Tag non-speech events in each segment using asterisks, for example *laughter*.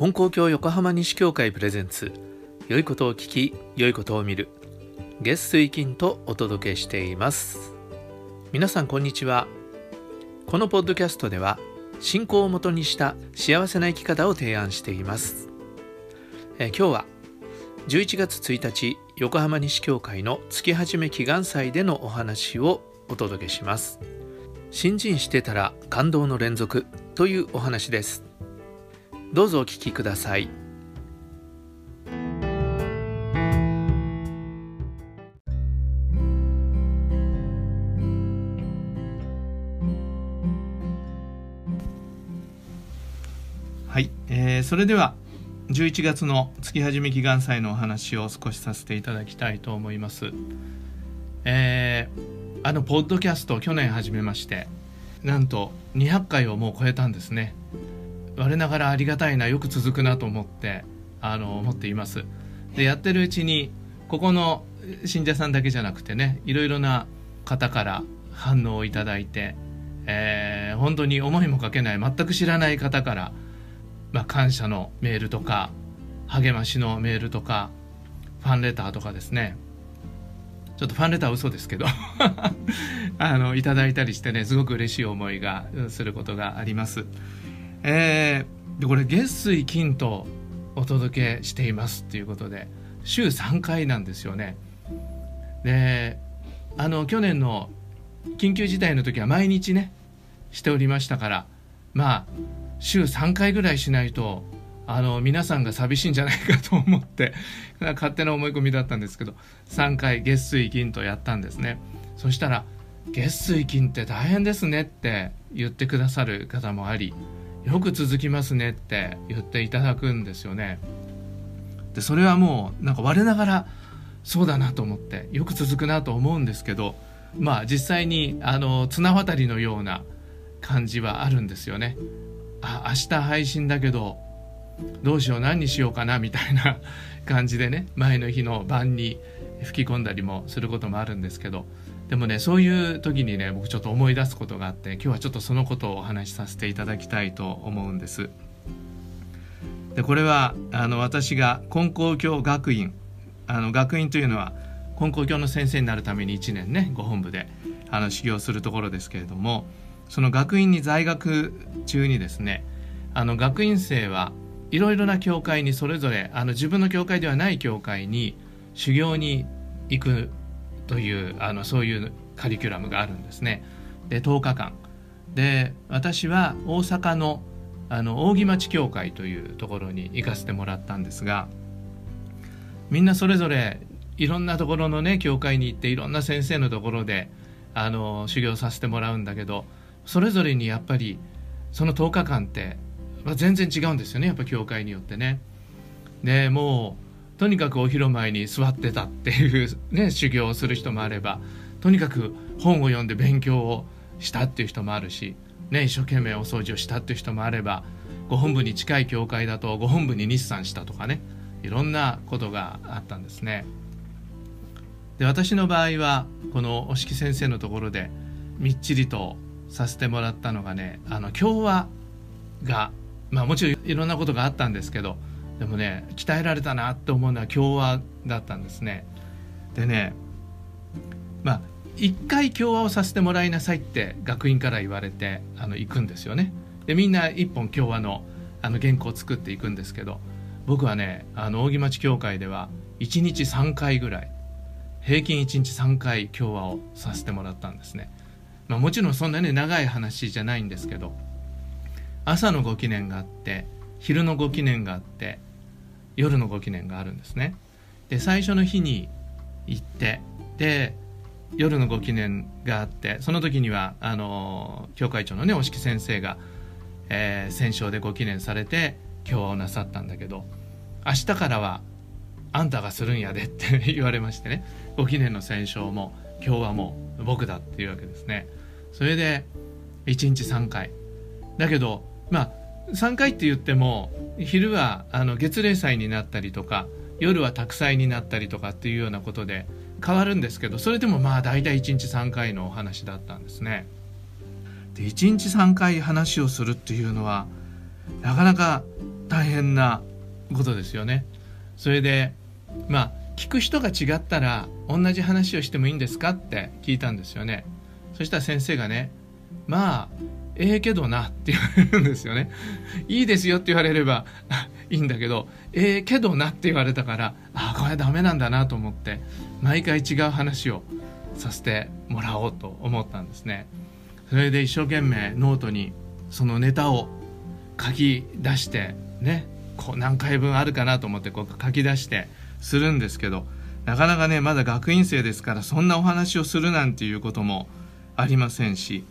金光教横浜西教会プレゼンツ。良いことを聞き良いことを見る。月水金とお届けしています。皆さんこんにちは。このポッドキャストでは信仰をもとにした幸せな生き方を提案しています。え今日は11月1日横浜西教会の月始め祈願祭でのお話をお届けします。新人してたら感動の連続というお話です。どうぞお聞きくださいはい、えー、それでは11月の月始め祈願祭のお話を少しさせていただきたいと思います。えー、あのポッドキャスト去年始めましてなんと200回をもう超えたんですね。我ながらありがたいなよく続くなと思ってあの思っています。でやってるうちにここの信者さんだけじゃなくてねいろいろな方から反応をいただいて、えー、本当に思いもかけない全く知らない方からまあ、感謝のメールとか励ましのメールとかファンレターとかですねちょっとファンレターは嘘ですけど *laughs* あのいただいたりしてねすごく嬉しい思いがすることがあります。えー、でこれ月水金とお届けしていますっていうことで週3回なんですよね。であの去年の緊急事態の時は毎日ねしておりましたからまあ週3回ぐらいしないとあの皆さんが寂しいんじゃないかと思って勝手な思い込みだったんですけど3回月水金とやったんですねそしたら月水金って大変ですねって言ってくださる方もありよく続きますねって言っていただくんですよね。でそれはもうなんか我ながらそうだなと思ってよく続くなと思うんですけどまあ実際にあの綱渡りのような感じはあるんですよね。あ明日配信だけどどうしよう何にしようかなみたいな *laughs* 感じでね前の日の晩に吹き込んだりもすることもあるんですけど。でもねそういう時にね僕ちょっと思い出すことがあって今日はちょっとそのことをお話しさせていただきたいと思うんです。でこれはあの私が金光教学院あの学院というのは金光教の先生になるために1年ねご本部であの修行するところですけれどもその学院に在学中にですねあの学院生はいろいろな教会にそれぞれあの自分の教会ではない教会に修行に行くというあのそういうカリキュラムがあるんですね。で10日間で私は大阪のあの扇町教会というところに行かせてもらったんですがみんなそれぞれいろんなところのね教会に行っていろんな先生のところであの修行させてもらうんだけどそれぞれにやっぱりその10日間って、まあ、全然違うんですよねやっぱ教会によってね。でもうとにかくお広前に座ってたっていう、ね、修行をする人もあればとにかく本を読んで勉強をしたっていう人もあるし、ね、一生懸命お掃除をしたっていう人もあればご本部に近い教会だとご本部に日産したとかねいろんなことがあったんですね。で私の場合はこの押木先生のところでみっちりとさせてもらったのがねあの共和がまあもちろんいろんなことがあったんですけどでもね鍛えられたなって思うのは共和だったんですね。でねまあ一回共和をさせてもらいなさいって学院から言われてあの行くんですよね。でみんな一本共和のあの原稿を作っていくんですけど僕はねあの扇町教会では1日3回ぐらい平均1日3回共和をさせてもらったんですね。まあ、もちろんそんなに長い話じゃないんですけど朝のご記念があって昼のご記念があって夜のご記念があるんですね。で最初の日に行ってで夜のご記念があってその時にはあの教会長のね押木先生が、えー、戦勝でご記念されて今日はなさったんだけど明日からはあんたがするんやでって *laughs* 言われましてねご記念の戦勝も今日はもう僕だっていうわけですね。それで1日3回だけどまあ3回って言っても昼はあの月例祭になったりとか夜は宅祭になったりとかっていうようなことで変わるんですけどそれでもまあ大体1日3回のお話だったんですね。で1日3回話をするっていうのはなかなか大変なことですよね。それでまあ聞く人が違ったら同じ話をしてもいいんですかって聞いたんですよね。そしたら先生がねまあええけどなって言われるんですよね。いいですよって言われれば *laughs* いいんだけど、ええけどなって言われたから、ああ、これはダメなんだなと思って、毎回違う話をさせてもらおうと思ったんですね。それで一生懸命ノートにそのネタを書き出してねこう何回分あるかなと思ってこう書き出してするんですけどなかなかねまだ学院生ですからそんなお話をするなんていうこともありませんし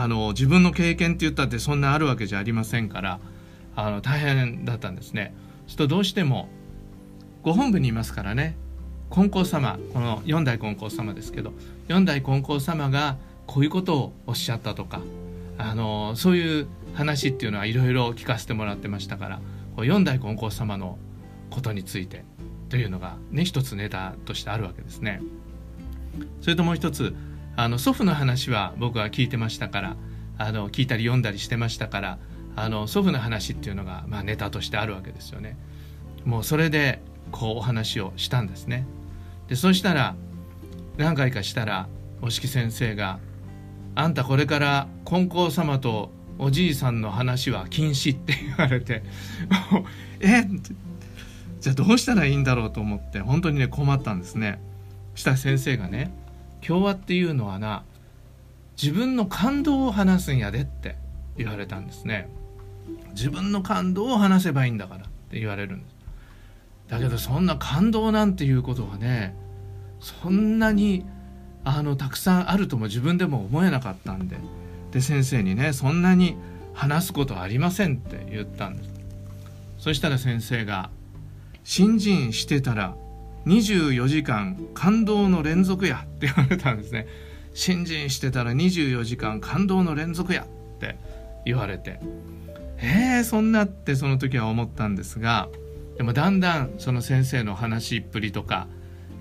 あの自分の経験って言ったってそんなあるわけじゃありませんからあの大変だったんですね。するとどうしてもご本部にいますからね金光様この四代金光様ですけど四代金光様がこういうことをおっしゃったとかあのそういう話っていうのはいろいろ聞かせてもらってましたから四代金光様のことについてというのがね一つネタとしてあるわけですね。それともう一つあの祖父の話は僕は聞いてましたからあの聞いたり読んだりしてましたからあの祖父の話っていうのが、まあ、ネタとしてあるわけですよね。もうそれでこうお話をしたんですね。でそしたら何回かしたら押木先生が「あんたこれから金光様とおじいさんの話は禁止」って言われて「*laughs* えじゃあどうしたらいいんだろう?」と思って本当にね困ったんですね。した先生がね「共和っていうのはな自分の感動を話すんやで」って言われたんですね。自分の感動を話せばいいんだからって言われるんですだけどそんな感動なんていうことはねそんなにあのたくさんあるとも自分でも思えなかったんでで先生にねそんなに話すことありませんって言ったんですそしたら先生が「新人してたら24時間感動の連続や」って言われたんですね。新人してたら24時間感動の連続やって言われて。えー、そんなってその時は思ったんですがでもだんだんその先生の話っぷりとか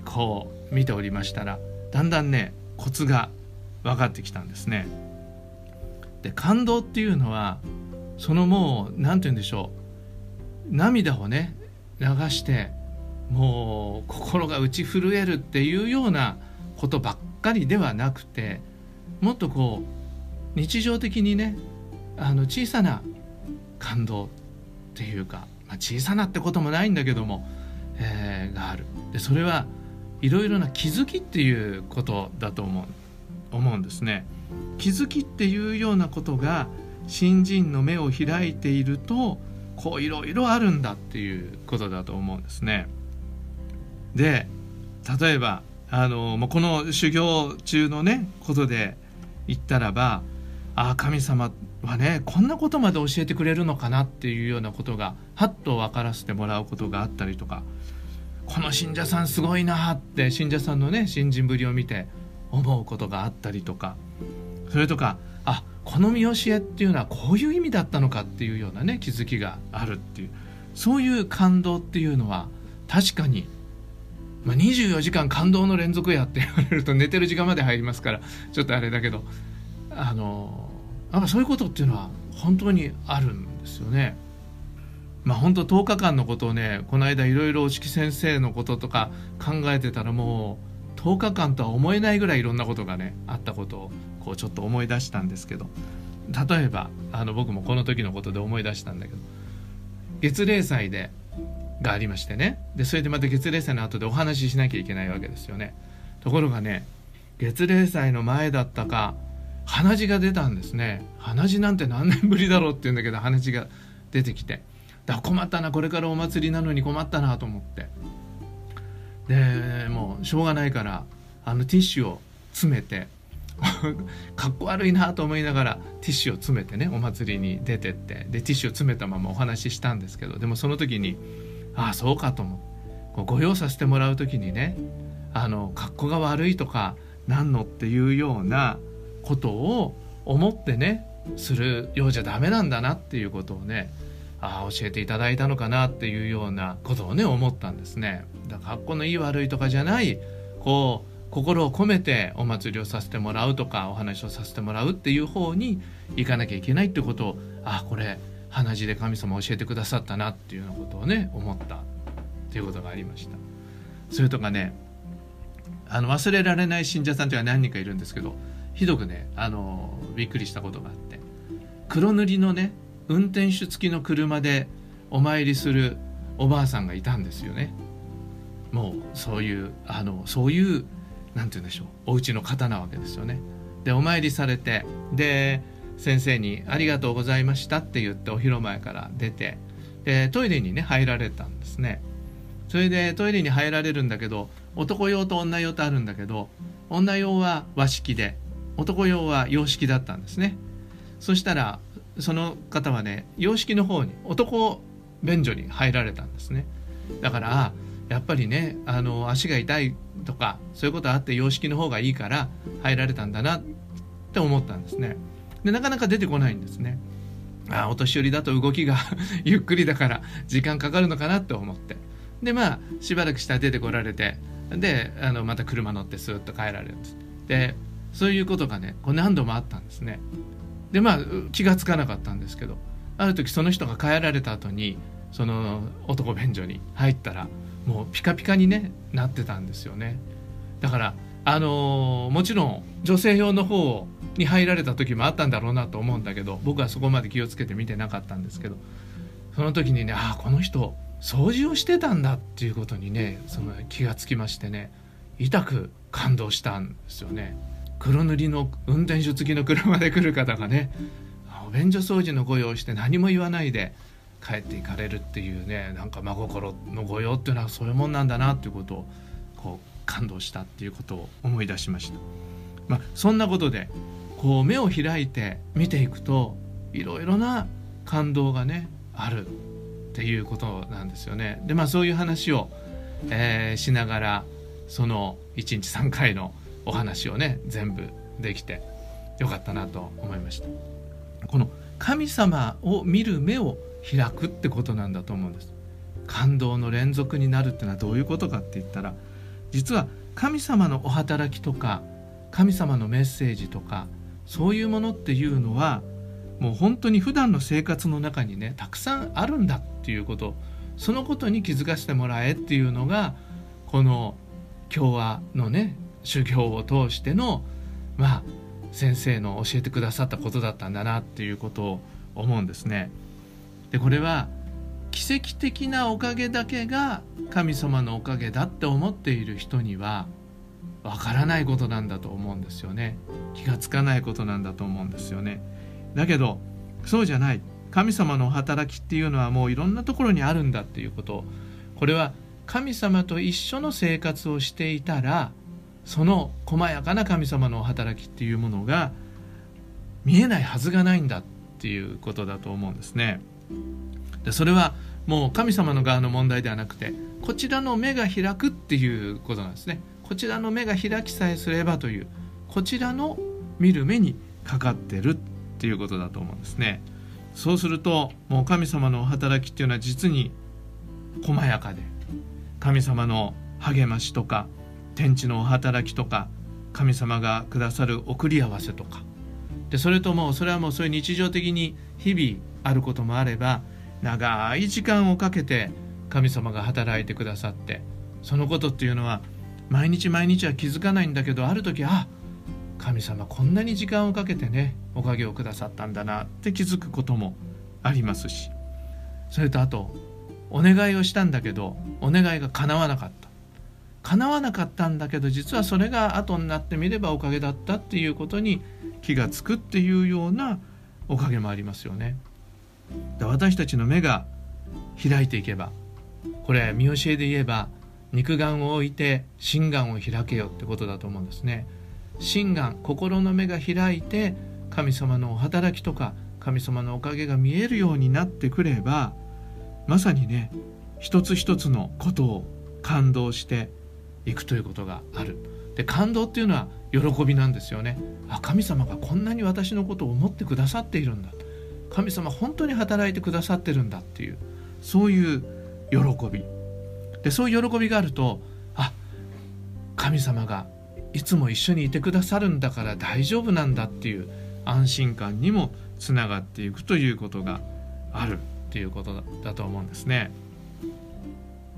こう見ておりましたらだんだんねコツが分かってきたんですね。で感動っていうのはそのもう何て言うんでしょう。涙をね流してもう心が打ち震えるっていうようなことばっかりではなくてもっとこう日常的にねあの小さな感動っていうか、まあ、小さなってこともないんだけども、えー、がある。でそれはいろいろな気づきっていうことだと思う思うんですね。気づきっていうようなことが新人の目を開いているとこういろいろあるんだっていうことだと思うんですね。で例えばあのもうこの修行中のねことで言ったらばああ神様はねこんなことまで教えてくれるのかなっていうようなことがはっと分からせてもらうことがあったりとかこの信者さんすごいなって信者さんのね信心ぶりを見て思うことがあったりとかそれとかあこの見教えっていうのはこういう意味だったのかっていうようなね気づきがあるっていうそういう感動っていうのは確かに、まあ、24時間感動の連続やって言われると寝てる時間まで入りますからちょっとあれだけどあのなんかそういうことっていうのは本当にあるんですよね。まあ本当10日間のことをねこの間いろいろ押木先生のこととか考えてたらもう10日間とは思えないぐらいいろんなことがねあったことをこうちょっと思い出したんですけど例えばあの僕もこの時のことで思い出したんだけど月例祭でがありましてね。でそれでまた月例祭の後でお話ししなきゃいけないわけですよね。ところがね月例祭の前だったか鼻血が出たんですね。鼻血なんて何年ぶりだろうって言うんだけど鼻血が出てきて。だ困ったなこれからお祭りなのに困ったなと思って。でもうしょうがないからあのティッシュを詰めて *laughs* かっこ悪いなと思いながらティッシュを詰めてねお祭りに出てって。でティッシュを詰めたままお話ししたんですけどでもその時にああそうかと思ってご用させてもらう時にねあの格好が悪いとか何のっていうようなことを思ってねするようじゃダメなんだなっていうことをねああ教えていただいたのかなっていうようなことをね思ったんですね。だから格好のいい悪いとかじゃないこう心を込めてお祭りをさせてもらうとかお話をさせてもらうっていう方に行かなきゃいけないってことをあこれ鼻血で神様教えてくださったなっていうようなことをね思ったっていうことがありました。それとかねあの忘れられない信者さんというのは何人かいるんですけどひどくねあのびっくりしたことがあって黒塗りのね運転手付きの車でお参りするおばあさんがいたんですよね。もうそういうあのそういう何て言うんでしょうお家の方なわけですよね。でお参りされてで先生に「ありがとうございました」って言ってお広間から出てでトイレにね入られたんですね。それでトイレに入られるんだけど男用と女用とあるんだけど女用は和式で男用は洋式だったんですね。そしたらその方はね洋式の方に男便所に入られたんですね。だからやっぱりねあの足が痛いとかそういうことあって洋式の方がいいから入られたんだなって思ったんですね。でなかなか出てこないんですね。あお年寄りだと動きが *laughs* ゆっくりだから時間かかるのかなって思って。でまあしばらくしたら出てこられてであのまた車乗ってスーッと帰られるんです。でそういうことがねこう何度もあったんですね。でまあ気が付かなかったんですけどある時その人が帰られた後にその男便所に入ったらもうピカピカに、ね、なってたんですよね。だからあのー、もちろん女性用の方をに入られた時もあったんだろうなと思うんだけど僕はそこまで気をつけて見てなかったんですけどその時にねああこの人掃除をしてたんだっていうことにねその気がつきましてね痛く感動したんですよね黒塗りの運転手付きの車で来る方がねお便所掃除のご用意して何も言わないで帰っていかれるっていうねなんか真心の御用っていうのはそういうもんなんだなっていうことをこう感動したっていうことを思い出しました。まあ、そんなことでこう目を開いて見ていくといろいろな感動がねあるっていうことなんですよね。でまあそういう話を、えー、しながらその1日3回のお話をね全部できてよかったなと思いました。この神様を見る目を開くってことなんだと思うんです。感動の連続になるってのはどういうことかって言ったら実は神様のお働きとか神様のメッセージとかそういうものっていうのはもう本当に普段の生活の中にねたくさんあるんだっていうことそのことに気づかせてもらえっていうのがこの共和のね修行を通してのまあ先生の教えてくださったことだったんだなっていうことを思うんですね。でこれは奇跡的なおかげだけが神様のおかげだって思っている人にはわからないことなんだと思うんですよね。気がつかないことなんだと思うんですよね。だけどそうじゃない。神様の働きっていうのはもういろんなところにあるんだっていうこと。これは神様と一緒の生活をしていたらその細やかな神様の働きっていうものが見えないはずがないんだっていうことだと思うんですね。でそれはもう神様の側の問題ではなくてこちらの目が開くっていうことなんですね。こちらの目が開きさえすればというこちらの見る目にかかってるっていうことだと思うんですね。そうするともう神様のお働きっていうのは実に細やかで神様の励ましとか天地のお働きとか神様がくださる送り合わせとか。でそれともそれはもうそういう日常的に日々あることもあれば長い時間をかけて神様が働いてくださってそのことっていうのは毎日毎日は気づかないんだけどある時あ神様こんなに時間をかけてねおかげをくださったんだなって気づくこともありますしそれとあとお願いをしたんだけどお願いが叶わなかった叶わなかったんだけど実はそれが後になってみればおかげだったっていうことに気が付くっていうようなおかげもありますよね。私たちの目が開いていけばこれ見教えで言えば肉眼を置いて心眼を開けよってことだと思うんですね。心眼心の目が開いて神様のお働きとか神様のおかげが見えるようになってくればまさにね一つ一つのことを感動していくということがある。で感動っていうのは喜びなんですよね。あ神様がこんなに私のことを思ってくださっているんだ。神様本当に働いてくださってるんだっていうそういう喜び。でそういう喜びがあるとあ神様がいつも一緒にいてくださるんだから大丈夫なんだっていう安心感にもつながっていくということがあるっていうことだと思うんですね。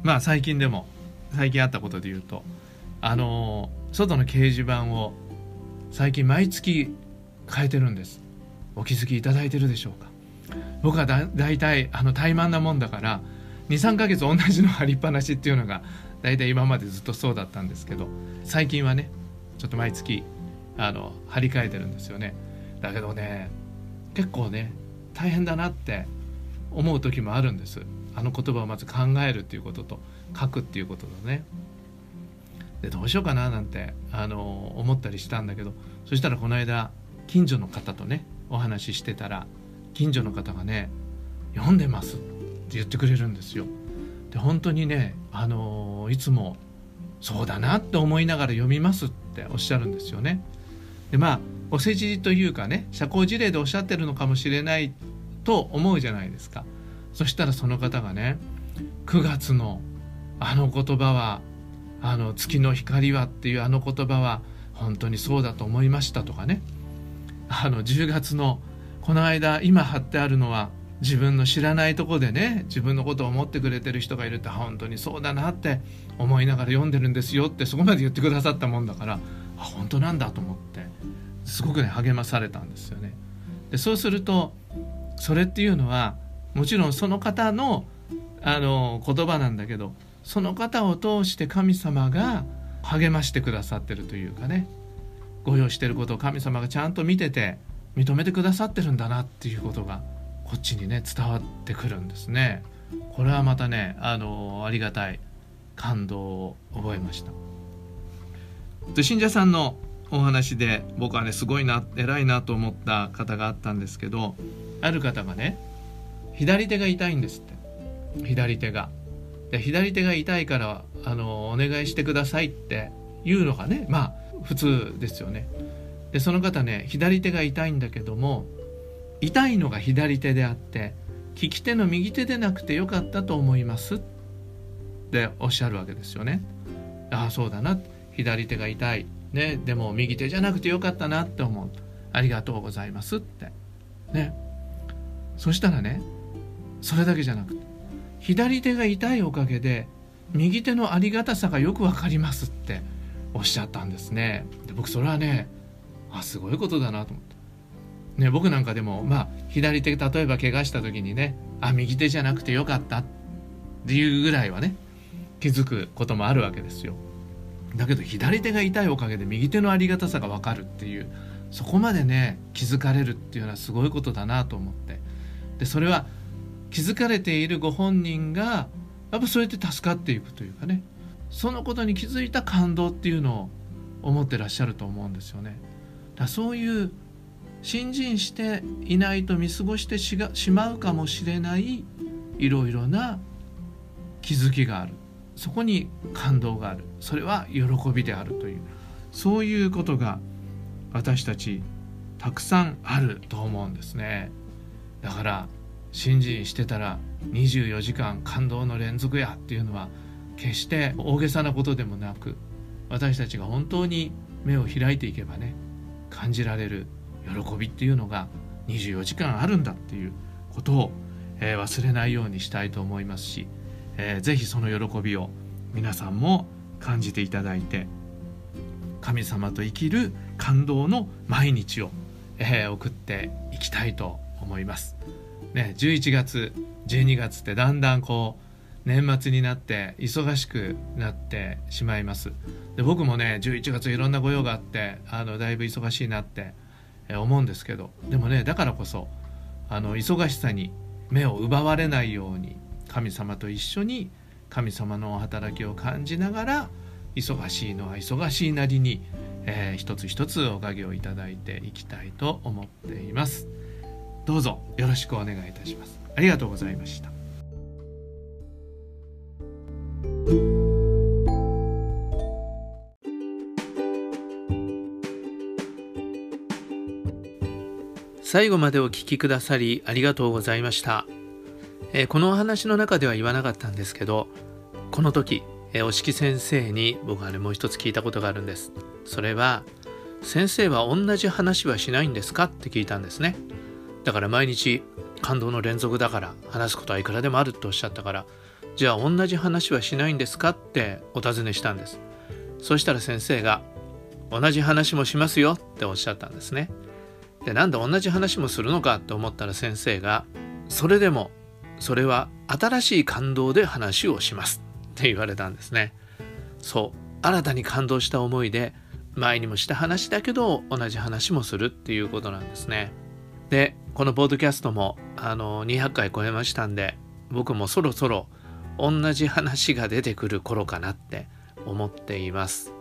まあ最近でも最近あったことで言うとあの外の掲示板を最近毎月変えてるんですお気づきいただいてるでしょうか僕はだ大体あの怠慢なもんだから23ヶ月同じの貼りっぱなしっていうのが大体今までずっとそうだったんですけど最近はねちょっと毎月あの張り替えてるんですよね。だけどね結構ね大変だなって思う時もあるんです。あの言葉をまず考えるっていうことと書くっていうことだね。でどうしようかななんてあの思ったりしたんだけどそしたらこの間近所の方とねお話ししてたら近所の方がね「読んでます」って。言ってくれるんですよ。で本当にねあのいつもそうだなって思いながら読みますっておっしゃるんですよね。でまあお世辞というかね社交辞令でおっしゃってるのかもしれないと思うじゃないですか。そしたらその方がね9月のあの言葉はあの月の光はっていうあの言葉は本当にそうだと思いましたとかねあの10月のこの間今貼ってあるのは自分の知らないとこでね自分のことを思ってくれてる人がいるって本当にそうだなって思いながら読んでるんですよってそこまで言ってくださったもんだから本当なんだと思ってすごくね励まされたんですよね。でそうするとそれっていうのはもちろんその方のあの言葉なんだけどその方を通して神様が励ましてくださってるというかねご用意してることを神様がちゃんと見てて認めてくださってるんだなっていうことがこっちにね伝わってくるんですね。これはまたねあのありがたい感動を覚えました。で信者さんのお話で僕はねすごいな偉いなと思った方があったんですけどある方がね左手が痛いんですって左手が。で左手が痛いからあのお願いしてくださいっていうのがねまあ普通ですよね。でその方ね左手が痛いんだけども痛いのが左手であって利き手の右手でなくてよかったと思います。っておっしゃるわけですよね。ああそうだな。左手が痛い、ね、でも右手じゃなくてよかったなって思う。ありがとうございます。って。ね。そしたらねそれだけじゃなくて左手が痛いおかげで右手のありがたさがよくわかりますっておっしゃったんですね。で僕それはねあすごいことだなと思って。ね僕なんかでもまあ左手例えば怪我した時にねあ右手じゃなくてよかったっていうぐらいはね気づくこともあるわけですよだけど左手が痛いおかげで右手のありがたさがわかるっていうそこまでね気づかれるっていうのはすごいことだなと思ってでそれは気づかれているご本人がやっぱそうやって助かっていくというかねそのことに気づいた感動っていうのを思ってらっしゃると思うんですよね。だそういう信心していないと見過ごしてしまうかもしれないいろいろな気づきがある。そこに感動がある。それは喜びであるという。そういうことが私たちたくさんあると思うんですね。だから信心してたら24時間感動の連続やっていうのは決して大げさなことでもなく私たちが本当に目を開いていけばね感じられる喜びっていうのが24時間あるんだっていうことを、えー、忘れないようにしたいと思いますし、えー、ぜひその喜びを皆さんも感じていただいて神様と生きる感動の毎日を、えー、送っていきたいと思います。ね、11月12月ってだんだんこう年末になって忙しくなってしまいますで僕もね11月いろんな御用があってあのだいぶ忙しいなって思うんですけど。でもねだからこそあの忙しさに目を奪われないように神様と一緒に神様の働きを感じながら忙しいのは忙しいなりに、えー、一つ一つおかげをいただいていきたいと思っています。どうぞよろしくお願いいたします。ありがとうございました。最後までお聞きくださりありがとうございました、えー、このお話の中では言わなかったんですけどこの時、えー、お式先生に僕はねもう一つ聞いたことがあるんです。それは先生は同じ話はしないんですかって聞いたんですね。だから毎日感動の連続だから話すことはいくらでもあるっておっしゃったからじゃあ同じ話はしないんですかってお尋ねしたんです。そしたら先生が同じ話もしますよっておっしゃったんですね。でなんで同じ話もするのかと思ったら先生がそれでもそれは新しい感動で話をします。って言われたんですね。そう。新たに感動した思いで前にもした話だけど同じ話もするっていうことなんですね。でこのポッドキャストもあの200回超えましたんで僕もそろそろ同じ話が出てくる頃かなって思っています。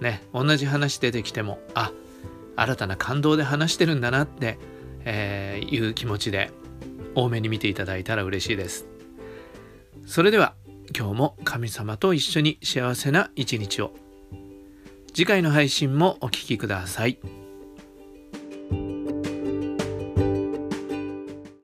ね。同じ話出てきてもあ新たな感動で話してるんだなって、えー、いう気持ちで多めに見ていただいたら嬉しいですそれでは今日も神様と一緒に幸せな一日を次回の配信もお聴きください。